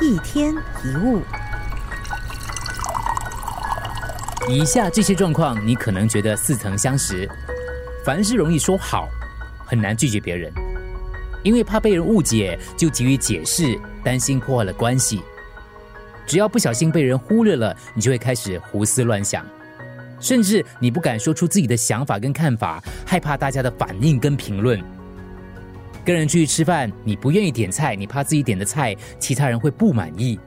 一天一物，以下这些状况，你可能觉得似曾相识。凡事容易说好，很难拒绝别人，因为怕被人误解，就急于解释，担心破坏了关系。只要不小心被人忽略了，你就会开始胡思乱想，甚至你不敢说出自己的想法跟看法，害怕大家的反应跟评论。跟人出去吃饭，你不愿意点菜，你怕自己点的菜其他人会不满意。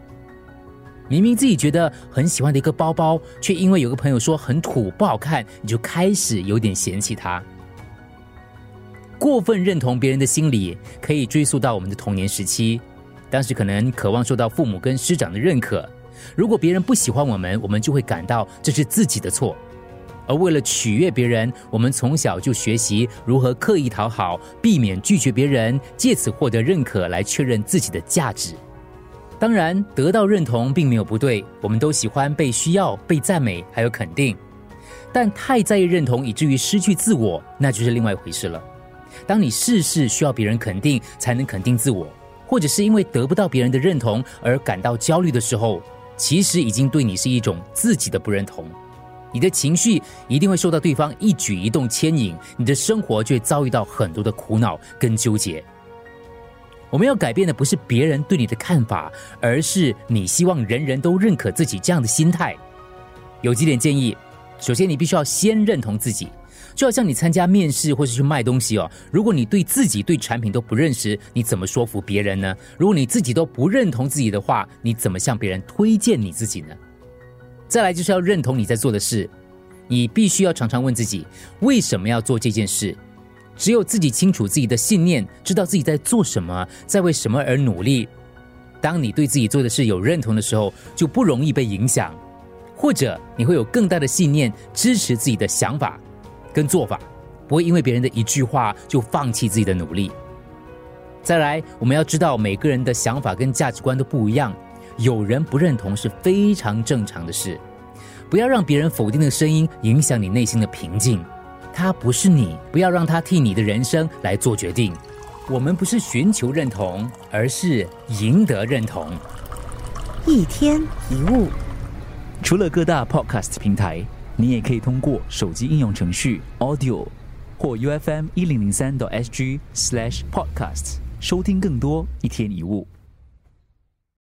明明自己觉得很喜欢的一个包包，却因为有个朋友说很土不好看，你就开始有点嫌弃它。过分认同别人的心理，可以追溯到我们的童年时期，当时可能渴望受到父母跟师长的认可。如果别人不喜欢我们，我们就会感到这是自己的错。而为了取悦别人，我们从小就学习如何刻意讨好，避免拒绝别人，借此获得认可，来确认自己的价值。当然，得到认同并没有不对，我们都喜欢被需要、被赞美，还有肯定。但太在意认同，以至于失去自我，那就是另外一回事了。当你事事需要别人肯定才能肯定自我，或者是因为得不到别人的认同而感到焦虑的时候，其实已经对你是一种自己的不认同。你的情绪一定会受到对方一举一动牵引，你的生活就会遭遇到很多的苦恼跟纠结。我们要改变的不是别人对你的看法，而是你希望人人都认可自己这样的心态。有几点建议：首先，你必须要先认同自己，就好像你参加面试或是去卖东西哦。如果你对自己对产品都不认识，你怎么说服别人呢？如果你自己都不认同自己的话，你怎么向别人推荐你自己呢？再来就是要认同你在做的事，你必须要常常问自己为什么要做这件事。只有自己清楚自己的信念，知道自己在做什么，在为什么而努力。当你对自己做的事有认同的时候，就不容易被影响，或者你会有更大的信念支持自己的想法跟做法，不会因为别人的一句话就放弃自己的努力。再来，我们要知道每个人的想法跟价值观都不一样。有人不认同是非常正常的事，不要让别人否定的声音影响你内心的平静。他不是你，不要让他替你的人生来做决定。我们不是寻求认同，而是赢得认同。一天一物，除了各大 podcast 平台，你也可以通过手机应用程序 Audio 或 UFM 一零零三 SG slash podcast 收听更多一天一物。